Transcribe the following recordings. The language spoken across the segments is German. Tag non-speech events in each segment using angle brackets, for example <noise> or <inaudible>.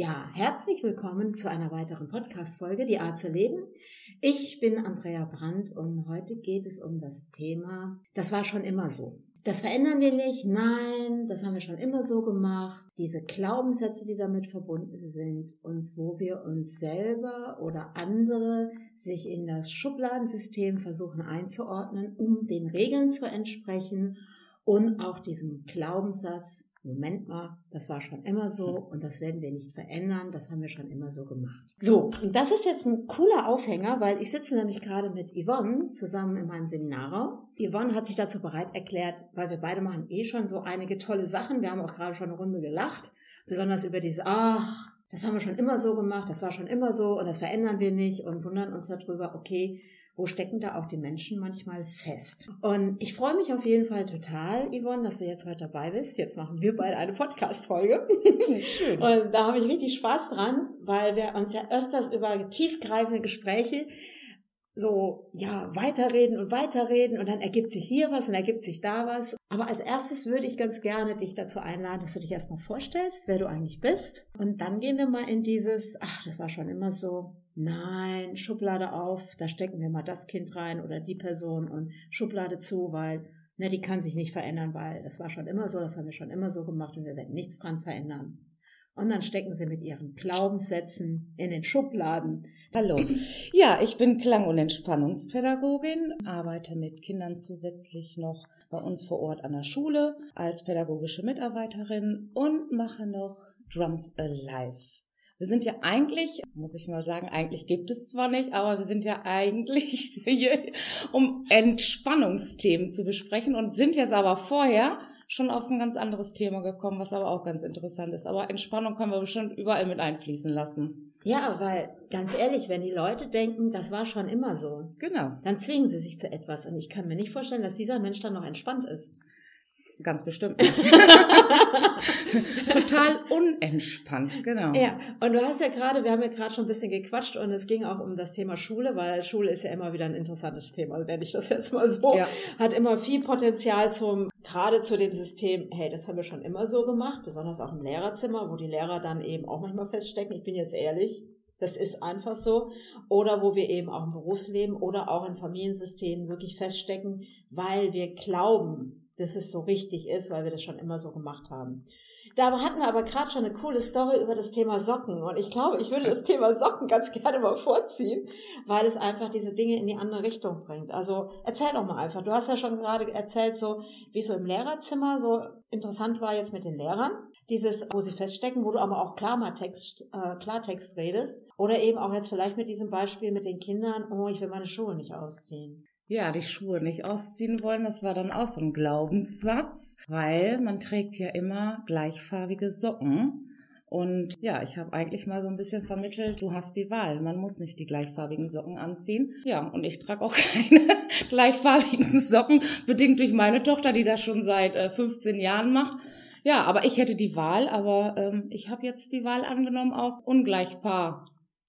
Ja, herzlich willkommen zu einer weiteren Podcast-Folge, die Art zu leben. Ich bin Andrea Brandt und heute geht es um das Thema, das war schon immer so. Das verändern wir nicht, nein, das haben wir schon immer so gemacht. Diese Glaubenssätze, die damit verbunden sind und wo wir uns selber oder andere sich in das Schubladensystem versuchen einzuordnen, um den Regeln zu entsprechen und auch diesem Glaubenssatz, Moment mal, das war schon immer so und das werden wir nicht verändern, das haben wir schon immer so gemacht. So, und das ist jetzt ein cooler Aufhänger, weil ich sitze nämlich gerade mit Yvonne zusammen in meinem Seminarraum. Yvonne hat sich dazu bereit erklärt, weil wir beide machen eh schon so einige tolle Sachen. Wir haben auch gerade schon eine Runde gelacht, besonders über diese, ach, das haben wir schon immer so gemacht, das war schon immer so und das verändern wir nicht und wundern uns darüber, okay, wo stecken da auch die Menschen manchmal fest. Und ich freue mich auf jeden Fall total, Yvonne, dass du jetzt heute dabei bist. Jetzt machen wir beide eine Podcast-Folge. Schön. Und da habe ich richtig Spaß dran, weil wir uns ja öfters über tiefgreifende Gespräche so, ja, weiterreden und weiterreden und dann ergibt sich hier was und ergibt sich da was. Aber als erstes würde ich ganz gerne dich dazu einladen, dass du dich erstmal vorstellst, wer du eigentlich bist. Und dann gehen wir mal in dieses, ach, das war schon immer so, nein, Schublade auf, da stecken wir mal das Kind rein oder die Person und Schublade zu, weil, ne, die kann sich nicht verändern, weil das war schon immer so, das haben wir schon immer so gemacht und wir werden nichts dran verändern. Und dann stecken sie mit ihren Glaubenssätzen in den Schubladen. Hallo. Ja, ich bin Klang- und Entspannungspädagogin, arbeite mit Kindern zusätzlich noch bei uns vor Ort an der Schule als pädagogische Mitarbeiterin und mache noch Drums Alive. Wir sind ja eigentlich, muss ich mal sagen, eigentlich gibt es zwar nicht, aber wir sind ja eigentlich <laughs> hier, um Entspannungsthemen zu besprechen und sind jetzt aber vorher schon auf ein ganz anderes Thema gekommen, was aber auch ganz interessant ist. Aber Entspannung können wir bestimmt überall mit einfließen lassen. Ja, weil ganz ehrlich, wenn die Leute denken, das war schon immer so, genau, dann zwingen sie sich zu etwas. Und ich kann mir nicht vorstellen, dass dieser Mensch dann noch entspannt ist. Ganz bestimmt. <laughs> Total unentspannt, genau. Ja, und du hast ja gerade, wir haben ja gerade schon ein bisschen gequatscht und es ging auch um das Thema Schule, weil Schule ist ja immer wieder ein interessantes Thema, nenne ich das jetzt mal so. Ja. Hat immer viel Potenzial zum, gerade zu dem System, hey, das haben wir schon immer so gemacht, besonders auch im Lehrerzimmer, wo die Lehrer dann eben auch manchmal feststecken. Ich bin jetzt ehrlich, das ist einfach so. Oder wo wir eben auch im Berufsleben oder auch in Familiensystemen wirklich feststecken, weil wir glauben, dass es so richtig ist, weil wir das schon immer so gemacht haben. Da hatten wir aber gerade schon eine coole Story über das Thema Socken. Und ich glaube, ich würde das <laughs> Thema Socken ganz gerne mal vorziehen, weil es einfach diese Dinge in die andere Richtung bringt. Also erzähl doch mal einfach. Du hast ja schon gerade erzählt, so wie es so im Lehrerzimmer so interessant war jetzt mit den Lehrern. Dieses, wo sie feststecken, wo du aber auch Klartext, äh, Klartext redest. Oder eben auch jetzt vielleicht mit diesem Beispiel mit den Kindern, oh, ich will meine Schuhe nicht ausziehen ja, die Schuhe nicht ausziehen wollen, das war dann auch so ein Glaubenssatz, weil man trägt ja immer gleichfarbige Socken. Und ja, ich habe eigentlich mal so ein bisschen vermittelt, du hast die Wahl. Man muss nicht die gleichfarbigen Socken anziehen. Ja, und ich trage auch <laughs> keine gleichfarbigen Socken, bedingt durch meine Tochter, die das schon seit äh, 15 Jahren macht. Ja, aber ich hätte die Wahl, aber ähm, ich habe jetzt die Wahl angenommen, auch ungleichpaar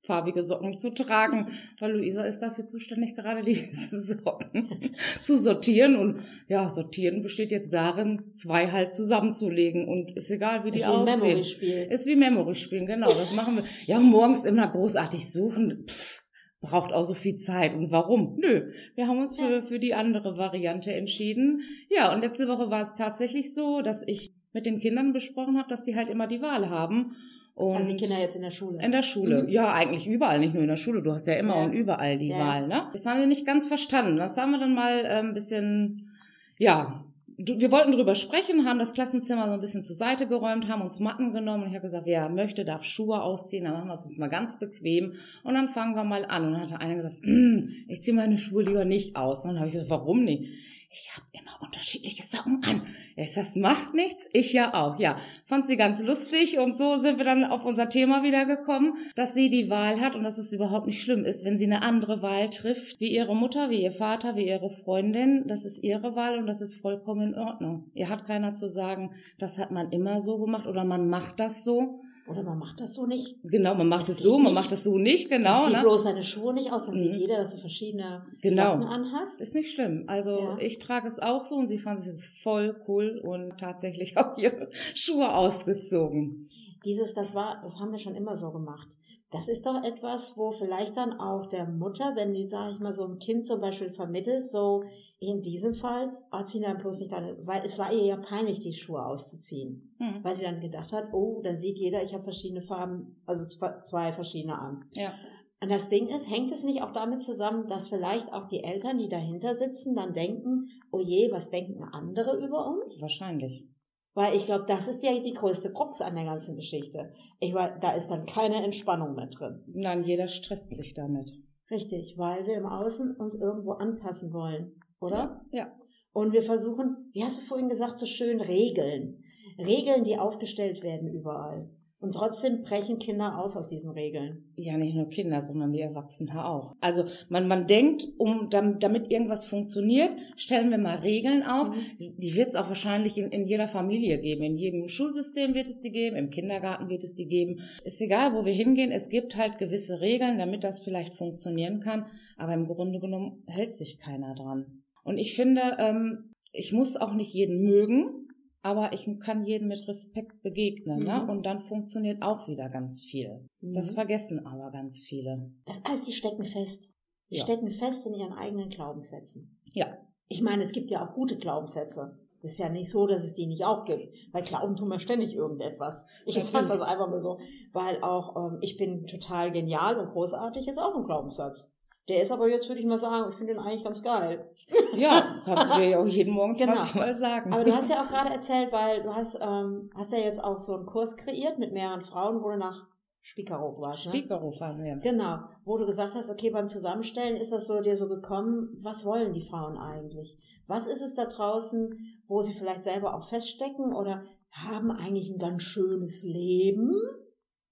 farbige Socken zu tragen, weil Luisa ist dafür zuständig, gerade diese <laughs> Socken zu sortieren. Und ja, sortieren besteht jetzt darin, zwei halt zusammenzulegen. Und ist egal, wie die ist aussehen. Memory spielen. Ist wie Memory spielen, genau. Das machen wir. Ja, morgens immer großartig suchen. Pff, braucht auch so viel Zeit. Und warum? Nö, wir haben uns für, für die andere Variante entschieden. Ja, und letzte Woche war es tatsächlich so, dass ich mit den Kindern besprochen habe, dass sie halt immer die Wahl haben. Und also die Kinder jetzt in der Schule? In der Schule. Mhm. Ja, eigentlich überall, nicht nur in der Schule. Du hast ja immer ja. und überall die ja. Wahl, ne? Das haben wir nicht ganz verstanden. Das haben wir dann mal äh, ein bisschen, ja, wir wollten drüber sprechen, haben das Klassenzimmer so ein bisschen zur Seite geräumt, haben uns Matten genommen und ich habe gesagt, wer möchte, darf Schuhe ausziehen, dann machen wir es uns mal ganz bequem und dann fangen wir mal an. Und dann hatte einer gesagt, hm, <clears throat> ich ziehe meine Schuhe lieber nicht aus. Und dann habe ich gesagt, warum nicht? Ich habe immer unterschiedliche Socken an. Ich das macht nichts, ich ja auch. Ja, fand sie ganz lustig und so sind wir dann auf unser Thema wieder gekommen, dass sie die Wahl hat und dass es überhaupt nicht schlimm ist, wenn sie eine andere Wahl trifft, wie ihre Mutter, wie ihr Vater, wie ihre Freundin. Das ist ihre Wahl und das ist vollkommen in Ordnung. Ihr hat keiner zu sagen, das hat man immer so gemacht oder man macht das so. Oder man macht das so nicht. Genau, man macht es so, man macht das so nicht, genau. Man zieht ne? bloß seine Schuhe nicht aus, dann mhm. sieht jeder, dass du verschiedene genau. Socken anhast. Ist nicht schlimm. Also ja. ich trage es auch so und sie fand es jetzt voll cool und tatsächlich <laughs> auch ihre Schuhe ausgezogen. dieses, das war, das haben wir schon immer so gemacht. Das ist doch etwas, wo vielleicht dann auch der Mutter, wenn die, sage ich mal, so ein Kind zum Beispiel vermittelt, so in diesem Fall, oh, zieh dann bloß nicht deine, weil es war ihr ja peinlich, die Schuhe auszuziehen. Mhm. Weil sie dann gedacht hat, oh, dann sieht jeder, ich habe verschiedene Farben, also zwei verschiedene an. Ja. Und das Ding ist, hängt es nicht auch damit zusammen, dass vielleicht auch die Eltern, die dahinter sitzen, dann denken, oh je, was denken andere über uns? Wahrscheinlich. Weil ich glaube, das ist ja die größte Krux an der ganzen Geschichte. Ich weiß, da ist dann keine Entspannung mehr drin. Nein, jeder stresst sich damit. Richtig, weil wir im Außen uns irgendwo anpassen wollen, oder? Ja. ja. Und wir versuchen, wie hast du vorhin gesagt, so schön Regeln. Regeln, die aufgestellt werden überall. Und trotzdem brechen Kinder aus aus diesen Regeln. Ja, nicht nur Kinder, sondern die Erwachsenen auch. Also man, man denkt, um damit irgendwas funktioniert, stellen wir mal Regeln auf. Mhm. Die, die wird es auch wahrscheinlich in, in jeder Familie geben. In jedem Schulsystem wird es die geben, im Kindergarten wird es die geben. Ist egal, wo wir hingehen, es gibt halt gewisse Regeln, damit das vielleicht funktionieren kann. Aber im Grunde genommen hält sich keiner dran. Und ich finde, ähm, ich muss auch nicht jeden mögen aber ich kann jedem mit Respekt begegnen, ne? mhm. ne? Und dann funktioniert auch wieder ganz viel. Mhm. Das vergessen aber ganz viele. Das heißt, die stecken fest. Die ja. stecken fest in ihren eigenen Glaubenssätzen. Ja. Ich meine, es gibt ja auch gute Glaubenssätze. Es ist ja nicht so, dass es die nicht auch gibt. Weil Glauben tun wir ständig irgendetwas. Ich sage das einfach mal so. Weil auch ähm, ich bin total genial und großartig ist auch ein Glaubenssatz. Der ist aber jetzt, würde ich mal sagen, ich finde den eigentlich ganz geil. <laughs> Ja, kannst du dir ja auch jeden Morgen 20 genau. Mal sagen. Aber du hast ja auch gerade erzählt, weil du hast, ähm, hast ja jetzt auch so einen Kurs kreiert mit mehreren Frauen, wo du nach Spiekerow warst. Ne? Spiekerow fahren wir. Genau, wo du gesagt hast, okay, beim Zusammenstellen ist das so dir so gekommen, was wollen die Frauen eigentlich? Was ist es da draußen, wo sie vielleicht selber auch feststecken oder haben eigentlich ein ganz schönes Leben,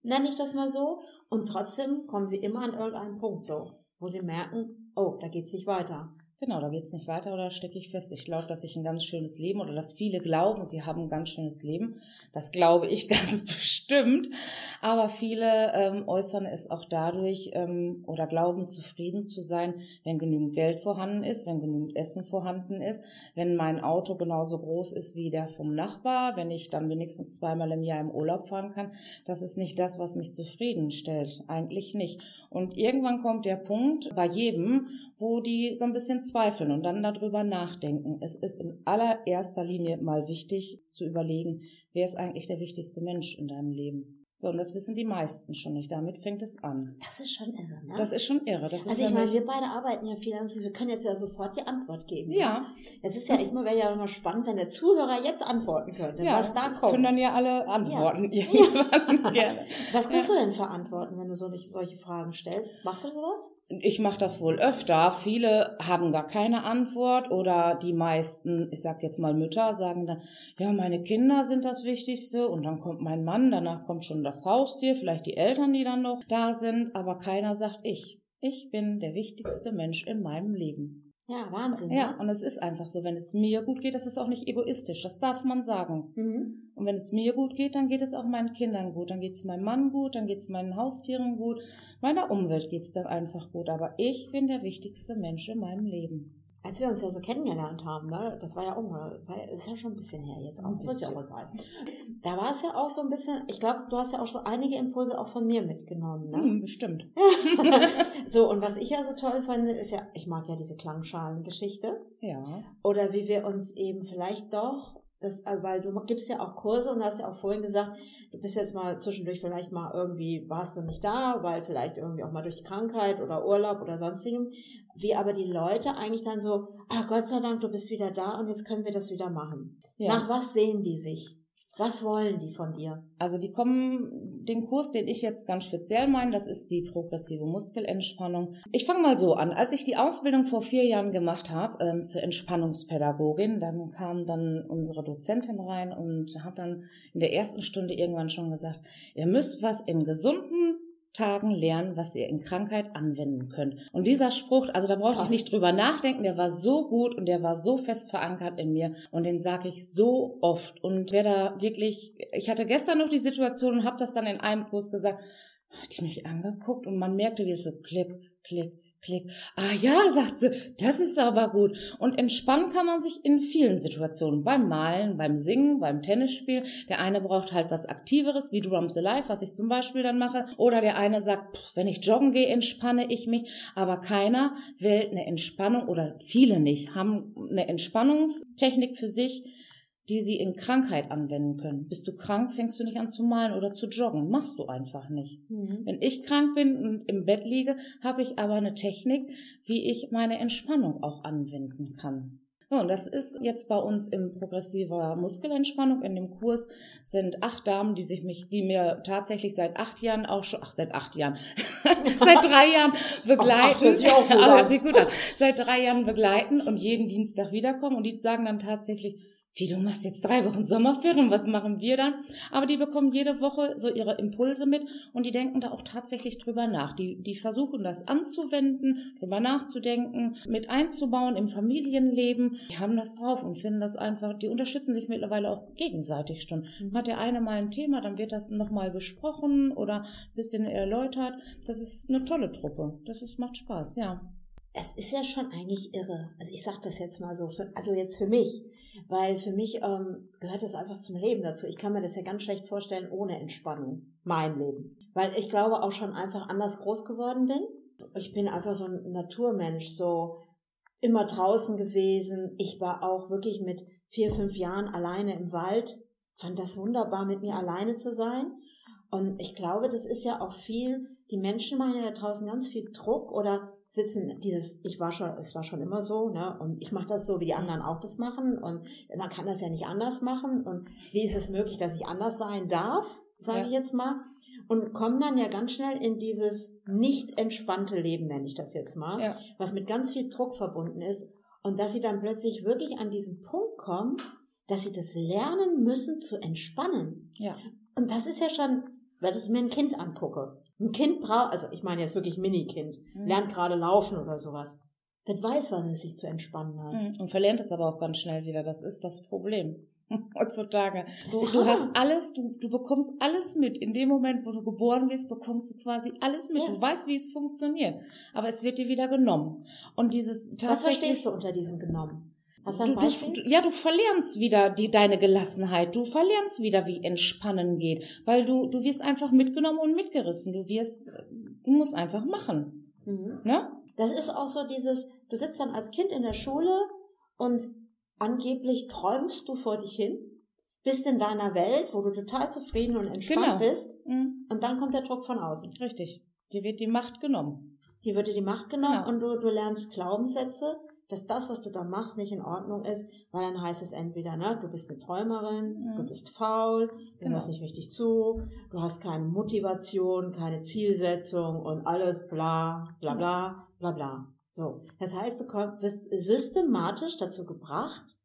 nenne ich das mal so, und trotzdem kommen sie immer an irgendeinen Punkt so wo sie merken, oh, da geht's nicht weiter. Genau, da geht's nicht weiter oder stecke ich fest. Ich glaube, dass ich ein ganz schönes Leben oder dass viele glauben, sie haben ein ganz schönes Leben. Das glaube ich <laughs> ganz bestimmt. Aber viele ähm, äußern es auch dadurch ähm, oder glauben zufrieden zu sein, wenn genügend Geld vorhanden ist, wenn genügend Essen vorhanden ist, wenn mein Auto genauso groß ist wie der vom Nachbar, wenn ich dann wenigstens zweimal im Jahr im Urlaub fahren kann. Das ist nicht das, was mich zufriedenstellt. Eigentlich nicht. Und irgendwann kommt der Punkt bei jedem, wo die so ein bisschen zweifeln und dann darüber nachdenken. Es ist in allererster Linie mal wichtig zu überlegen, wer ist eigentlich der wichtigste Mensch in deinem Leben? So, und das wissen die meisten schon nicht. Damit fängt es an. Das ist schon irre, ne? Das ist schon irre. Das also ich meine, wir beide arbeiten ja viel an Wir können jetzt ja sofort die Antwort geben. Ja. Es ist ja, ich mal, wäre ja immer spannend, wenn der Zuhörer jetzt antworten könnte, ja, was da kommt. können dann ja alle antworten. Ja. ja. <laughs> Gerne. Was kannst ja. du denn verantworten, wenn du so nicht solche Fragen stellst? Machst du sowas? Ich mache das wohl öfter. Viele haben gar keine Antwort oder die meisten, ich sag jetzt mal Mütter, sagen dann, ja, meine Kinder sind das Wichtigste und dann kommt mein Mann, danach kommt schon das Haustier, vielleicht die Eltern, die dann noch da sind, aber keiner sagt ich. Ich bin der wichtigste Mensch in meinem Leben. Ja, Wahnsinn. Ja, ne? und es ist einfach so, wenn es mir gut geht, das ist auch nicht egoistisch, das darf man sagen. Mhm. Und wenn es mir gut geht, dann geht es auch meinen Kindern gut, dann geht es meinem Mann gut, dann geht es meinen Haustieren gut, meiner Umwelt geht es dann einfach gut. Aber ich bin der wichtigste Mensch in meinem Leben als wir uns ja so kennengelernt haben, ne, das war ja auch mal, ist ja schon ein bisschen her jetzt auch, ist ja auch egal. Da war es ja auch so ein bisschen, ich glaube, du hast ja auch so einige Impulse auch von mir mitgenommen, ne? Hm, bestimmt. <laughs> so, und was ich ja so toll fand, ist ja, ich mag ja diese Klangschalengeschichte. Ja. Oder wie wir uns eben vielleicht doch das, also, weil du gibst ja auch Kurse und hast ja auch vorhin gesagt, du bist jetzt mal zwischendurch vielleicht mal irgendwie, warst du nicht da, weil vielleicht irgendwie auch mal durch Krankheit oder Urlaub oder sonstigem. Wie aber die Leute eigentlich dann so, ah Gott sei Dank, du bist wieder da und jetzt können wir das wieder machen. Ja. Nach was sehen die sich? Was wollen die von dir? Also die kommen, den Kurs, den ich jetzt ganz speziell meine, das ist die progressive Muskelentspannung. Ich fange mal so an. Als ich die Ausbildung vor vier Jahren gemacht habe ähm, zur Entspannungspädagogin, dann kam dann unsere Dozentin rein und hat dann in der ersten Stunde irgendwann schon gesagt, ihr müsst was in gesunden Tagen lernen, was ihr in Krankheit anwenden könnt. Und dieser Spruch, also da brauchte ich nicht drüber nachdenken, der war so gut und der war so fest verankert in mir und den sage ich so oft. Und wer da wirklich, ich hatte gestern noch die Situation und habe das dann in einem Kurs gesagt, hat die mich angeguckt und man merkte, wie es so klick, klick, Klick. Ah ja, sagt sie, das ist aber gut. Und entspannen kann man sich in vielen Situationen. Beim Malen, beim Singen, beim Tennisspiel. Der eine braucht halt was Aktiveres, wie Drums Alive, was ich zum Beispiel dann mache. Oder der eine sagt, pff, wenn ich joggen gehe, entspanne ich mich. Aber keiner wählt eine Entspannung oder viele nicht, haben eine Entspannungstechnik für sich, die sie in Krankheit anwenden können. Bist du krank, fängst du nicht an zu malen oder zu joggen. Machst du einfach nicht. Mhm. Wenn ich krank bin und im Bett liege, habe ich aber eine Technik, wie ich meine Entspannung auch anwenden kann. Ja, und das ist jetzt bei uns im progressiver Muskelentspannung. In dem Kurs sind acht Damen, die sich mich, die mir tatsächlich seit acht Jahren auch schon, ach, seit acht Jahren, <laughs> seit drei Jahren <laughs> begleiten. Ach, ach, gut, <laughs> gut Seit drei Jahren begleiten und jeden Dienstag wiederkommen und die sagen dann tatsächlich, wie du machst jetzt drei Wochen Sommerferien, was machen wir dann? Aber die bekommen jede Woche so ihre Impulse mit und die denken da auch tatsächlich drüber nach. Die, die versuchen das anzuwenden, drüber nachzudenken, mit einzubauen im Familienleben. Die haben das drauf und finden das einfach, die unterstützen sich mittlerweile auch gegenseitig schon. Mhm. Hat der eine mal ein Thema, dann wird das nochmal besprochen oder ein bisschen erläutert. Das ist eine tolle Truppe. Das ist, macht Spaß, ja. Es ist ja schon eigentlich irre. Also ich sage das jetzt mal so, für, also jetzt für mich weil für mich ähm, gehört das einfach zum Leben dazu. Ich kann mir das ja ganz schlecht vorstellen ohne Entspannung, mein Leben. Weil ich glaube auch schon einfach anders groß geworden bin. Ich bin einfach so ein Naturmensch, so immer draußen gewesen. Ich war auch wirklich mit vier, fünf Jahren alleine im Wald. Fand das wunderbar, mit mir alleine zu sein. Und ich glaube, das ist ja auch viel, die Menschen machen ja da draußen ganz viel Druck oder sitzen dieses, ich war schon, es war schon immer so, ne? Und ich mache das so, wie die anderen auch das machen. Und man kann das ja nicht anders machen. Und wie ist es möglich, dass ich anders sein darf, sage ja. ich jetzt mal. Und kommen dann ja ganz schnell in dieses nicht entspannte Leben, nenne ich das jetzt mal, ja. was mit ganz viel Druck verbunden ist. Und dass sie dann plötzlich wirklich an diesen Punkt kommen, dass sie das lernen müssen zu entspannen. Ja. Und das ist ja schon, wenn ich mir ein Kind angucke. Ein Kind braucht, also ich meine jetzt wirklich Mini-Kind, mhm. lernt gerade laufen oder sowas. Das weiß, wann es sich zu entspannen hat. Mhm. Und verlernt es aber auch ganz schnell wieder. Das ist das Problem <laughs> heutzutage. Du, du, hast alles, du, du bekommst alles mit. In dem Moment, wo du geboren wirst, bekommst du quasi alles mit. Ja. Du weißt, wie es funktioniert. Aber es wird dir wieder genommen. Und dieses tatsächlich. Was verstehst du unter diesem genommen? Hast du ein Beispiel? Du, ja, du verlernst wieder die, deine Gelassenheit. Du verlernst wieder, wie Entspannen geht. Weil du, du wirst einfach mitgenommen und mitgerissen. Du wirst, du musst einfach machen. Mhm. Ne? Das ist auch so dieses, du sitzt dann als Kind in der Schule und angeblich träumst du vor dich hin, bist in deiner Welt, wo du total zufrieden und entspannt genau. bist. Mhm. Und dann kommt der Druck von außen. Richtig. Dir wird die Macht genommen. Dir wird dir die Macht genommen genau. und du, du lernst Glaubenssätze, dass das, was du da machst, nicht in Ordnung ist, weil dann heißt es entweder, ne, du bist eine Träumerin, mhm. du bist faul, du genau. hörst nicht richtig zu, du hast keine Motivation, keine Zielsetzung und alles bla, bla, bla, bla, bla. So. Das heißt, du wirst systematisch dazu gebracht,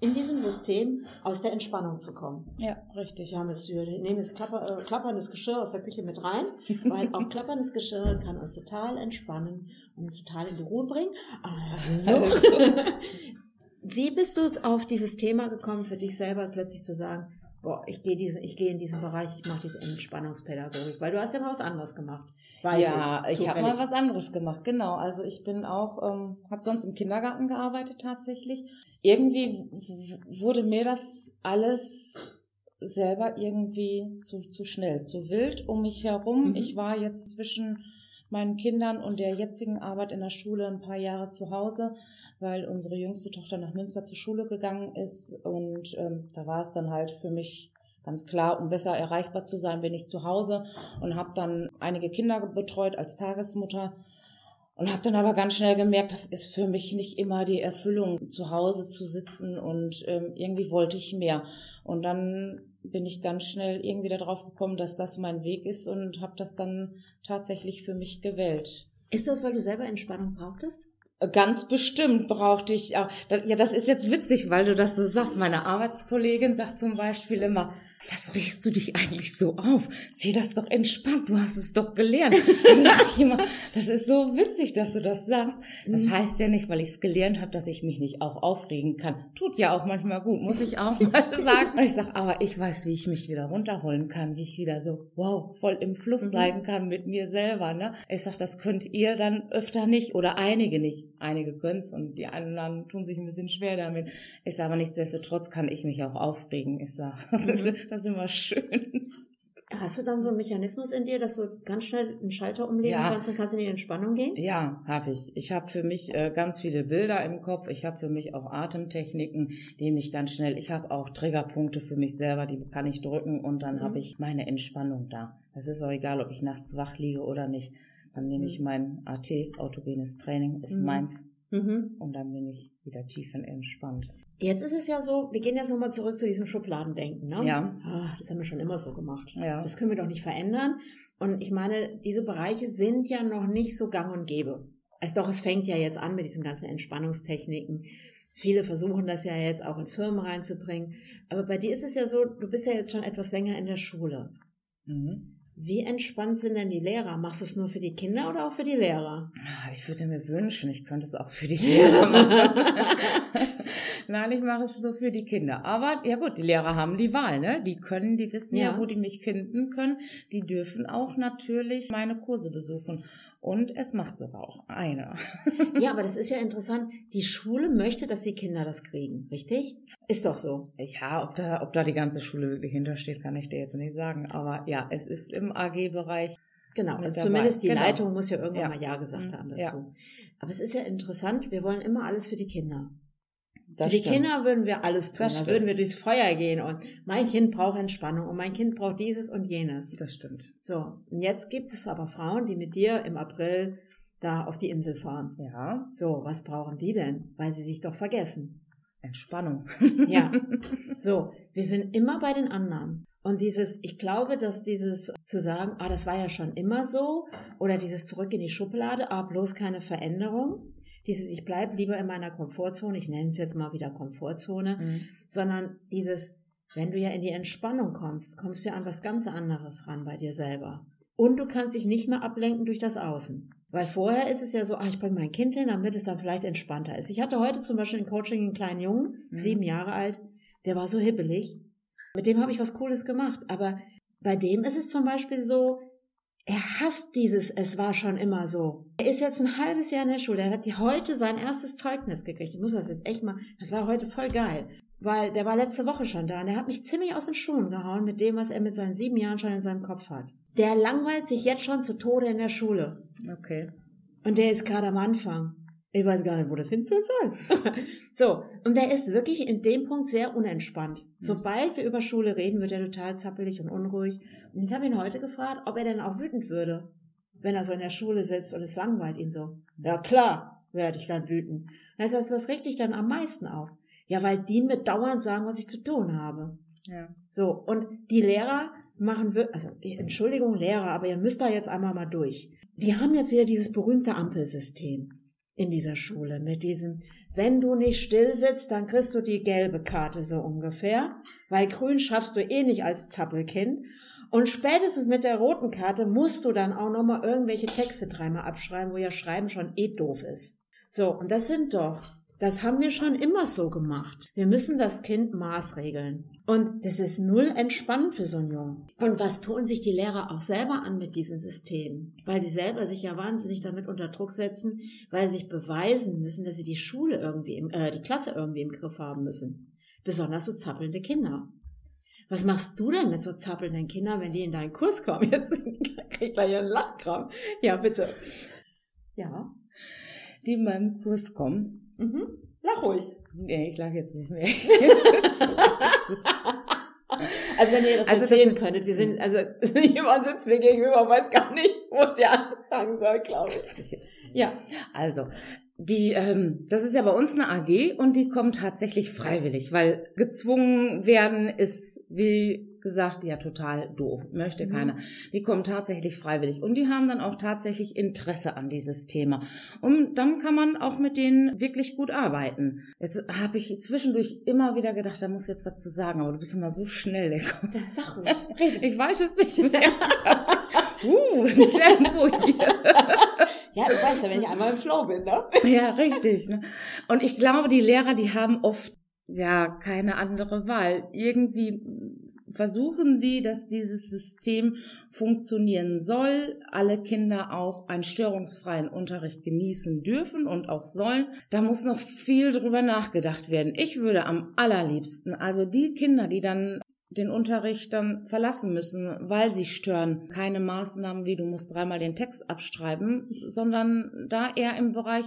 in diesem System aus der Entspannung zu kommen. Ja, richtig. Wir haben es, wir nehmen das Klapper, äh, klapperndes Geschirr aus der Küche mit rein, weil auch <laughs> klapperndes Geschirr kann uns total entspannen und uns total in die Ruhe bringen. Also. <laughs> Wie bist du auf dieses Thema gekommen, für dich selber plötzlich zu sagen, boah, ich gehe diesen, ich gehe in diesen Bereich, ich mache diese Entspannungspädagogik, weil du hast ja mal was anderes gemacht. Weiß ja, ich, ich habe mal was anderes gemacht, genau. Also ich bin auch, ähm, habe sonst im Kindergarten gearbeitet tatsächlich irgendwie wurde mir das alles selber irgendwie zu, zu schnell, zu wild um mich herum. Mhm. Ich war jetzt zwischen meinen Kindern und der jetzigen Arbeit in der Schule ein paar Jahre zu Hause, weil unsere jüngste Tochter nach Münster zur Schule gegangen ist und ähm, da war es dann halt für mich ganz klar, um besser erreichbar zu sein, bin ich zu Hause und habe dann einige Kinder betreut als Tagesmutter und habe dann aber ganz schnell gemerkt, das ist für mich nicht immer die Erfüllung, zu Hause zu sitzen und ähm, irgendwie wollte ich mehr. Und dann bin ich ganz schnell irgendwie darauf gekommen, dass das mein Weg ist und habe das dann tatsächlich für mich gewählt. Ist das, weil du selber Entspannung brauchtest? Ganz bestimmt brauchte ich auch. Ja, das ist jetzt witzig, weil du das so sagst. Meine Arbeitskollegin sagt zum Beispiel immer, was regst du dich eigentlich so auf? Sieh das doch entspannt, du hast es doch gelernt. <laughs> Sag ich immer, das ist so witzig, dass du das sagst. Das mhm. heißt ja nicht, weil ich es gelernt habe, dass ich mich nicht auch aufregen kann. Tut ja auch manchmal gut, muss ich auch mal <laughs> sagen. Und ich sag, aber ich weiß, wie ich mich wieder runterholen kann, wie ich wieder so, wow, voll im Fluss mhm. leiden kann mit mir selber. Ne? Ich sag, das könnt ihr dann öfter nicht oder einige nicht. Einige können's und die anderen tun sich ein bisschen schwer damit. Ich sage, aber nichtsdestotrotz kann ich mich auch aufregen. Ich sag, mhm. <laughs> Das ist immer schön. Hast du dann so einen Mechanismus in dir, dass du ganz schnell einen Schalter umlegen ja. kannst und kannst in die Entspannung gehen? Ja, habe ich. Ich habe für mich äh, ganz viele Bilder im Kopf. Ich habe für mich auch Atemtechniken, die mich ganz schnell. Ich habe auch Triggerpunkte für mich selber, die kann ich drücken und dann mhm. habe ich meine Entspannung da. Es ist auch egal, ob ich nachts wach liege oder nicht. Dann nehme ich mhm. mein AT, autogenes Training, ist mhm. meins. Mhm. Und dann bin ich wieder tiefenentspannt. Jetzt ist es ja so, wir gehen jetzt nochmal zurück zu diesem Schubladendenken. Ne? Ja. Ach, das haben wir schon immer so gemacht. Ja. Das können wir doch nicht verändern. Und ich meine, diese Bereiche sind ja noch nicht so gang und gäbe. Also doch, es fängt ja jetzt an mit diesen ganzen Entspannungstechniken. Viele versuchen das ja jetzt auch in Firmen reinzubringen. Aber bei dir ist es ja so, du bist ja jetzt schon etwas länger in der Schule. Mhm. Wie entspannt sind denn die Lehrer? Machst du es nur für die Kinder oder auch für die Lehrer? Ah, ich würde mir wünschen, ich könnte es auch für die Lehrer <laughs> machen. <laughs> Nein, ich mache es so für die Kinder. Aber ja gut, die Lehrer haben die Wahl, ne? Die können, die wissen ja, ja wo die mich finden können. Die dürfen auch natürlich meine Kurse besuchen. Und es macht sogar auch einer. <laughs> ja, aber das ist ja interessant. Die Schule möchte, dass die Kinder das kriegen, richtig? Ist doch so. Ja, ob da, ob da die ganze Schule wirklich hintersteht, kann ich dir jetzt nicht sagen. Aber ja, es ist im AG-Bereich. Genau, also zumindest die genau. Leitung muss ja irgendwann ja. mal Ja gesagt mhm. haben dazu. Ja. Aber es ist ja interessant, wir wollen immer alles für die Kinder. Das Für die stimmt. Kinder würden wir alles tun. Das da würden wir durchs Feuer gehen und mein Kind braucht Entspannung und mein Kind braucht dieses und jenes. Das stimmt. So, und jetzt gibt es aber Frauen, die mit dir im April da auf die Insel fahren. Ja. So, was brauchen die denn? Weil sie sich doch vergessen. Entspannung. <laughs> ja. <laughs> So, wir sind immer bei den anderen. Und dieses, ich glaube, dass dieses zu sagen, ah, das war ja schon immer so, oder dieses zurück in die Schublade, ah, bloß keine Veränderung, dieses, ich bleibe lieber in meiner Komfortzone, ich nenne es jetzt mal wieder Komfortzone, mhm. sondern dieses, wenn du ja in die Entspannung kommst, kommst du ja an was ganz anderes ran bei dir selber. Und du kannst dich nicht mehr ablenken durch das Außen. Weil vorher ist es ja so, ah, ich bringe mein Kind hin, damit es dann vielleicht entspannter ist. Ich hatte heute zum Beispiel ein Coaching einen kleinen Jungen, mhm. sieben Jahre alt, der war so hibbelig. Mit dem habe ich was Cooles gemacht. Aber bei dem ist es zum Beispiel so, er hasst dieses, es war schon immer so. Er ist jetzt ein halbes Jahr in der Schule. Er hat die heute sein erstes Zeugnis gekriegt. Ich muss das jetzt echt mal, das war heute voll geil. Weil der war letzte Woche schon da und er hat mich ziemlich aus den Schuhen gehauen mit dem, was er mit seinen sieben Jahren schon in seinem Kopf hat. Der langweilt sich jetzt schon zu Tode in der Schule. Okay. Und der ist gerade am Anfang. Ich weiß gar nicht, wo das hinführen soll. <laughs> so, und der ist wirklich in dem Punkt sehr unentspannt. Sobald wir über Schule reden, wird er total zappelig und unruhig. Und ich habe ihn heute gefragt, ob er denn auch wütend würde, wenn er so in der Schule sitzt und es langweilt ihn so. Ja klar, werde ich dann wütend. Das heißt, was regt dich dann am meisten auf? Ja, weil die mir dauernd sagen, was ich zu tun habe. Ja. So, und die Lehrer machen wir, also Entschuldigung Lehrer, aber ihr müsst da jetzt einmal mal durch. Die haben jetzt wieder dieses berühmte Ampelsystem in dieser Schule mit diesem, wenn du nicht still sitzt, dann kriegst du die gelbe Karte so ungefähr, weil grün schaffst du eh nicht als Zappelkind. Und spätestens mit der roten Karte musst du dann auch nochmal irgendwelche Texte dreimal abschreiben, wo ja Schreiben schon eh doof ist. So, und das sind doch das haben wir schon immer so gemacht. Wir müssen das Kind maßregeln. Und das ist null entspannt für so einen Jungen. Und was tun sich die Lehrer auch selber an mit diesem System? Weil sie selber sich ja wahnsinnig damit unter Druck setzen, weil sie sich beweisen müssen, dass sie die Schule irgendwie, im, äh, die Klasse irgendwie im Griff haben müssen. Besonders so zappelnde Kinder. Was machst du denn mit so zappelnden Kindern, wenn die in deinen Kurs kommen? <laughs> Jetzt krieg ich gleich einen Lachkram. Ja, bitte. Ja. Die in meinem Kurs kommen, Mhm. Lach ruhig. Nee, ich lach jetzt nicht mehr. <laughs> also wenn ihr das also erzählen das könntet, wir sind, also <laughs> jemand sitzt mir gegenüber und weiß gar nicht, wo sie anfangen soll, glaube ich. Ja. Also, die, ähm, das ist ja bei uns eine AG und die kommen tatsächlich freiwillig, weil gezwungen werden ist, wie gesagt, ja, total doof, möchte mhm. keiner. Die kommen tatsächlich freiwillig und die haben dann auch tatsächlich Interesse an dieses Thema. Und dann kann man auch mit denen wirklich gut arbeiten. Jetzt habe ich zwischendurch immer wieder gedacht, da muss jetzt was zu sagen, aber du bist immer so schnell. Ja, sag ruhig. <laughs> Ich weiß es nicht mehr. <laughs> uh, Tempo hier. Ja, du weißt ja, wenn ich einmal im Flow bin, ne? Ja, richtig. Ne? Und ich glaube, die Lehrer, die haben oft ja keine andere Wahl. Irgendwie versuchen die, dass dieses System funktionieren soll, alle Kinder auch einen störungsfreien Unterricht genießen dürfen und auch sollen. Da muss noch viel drüber nachgedacht werden. Ich würde am allerliebsten, also die Kinder, die dann den Unterricht dann verlassen müssen, weil sie stören. Keine Maßnahmen wie du musst dreimal den Text abschreiben, sondern da eher im Bereich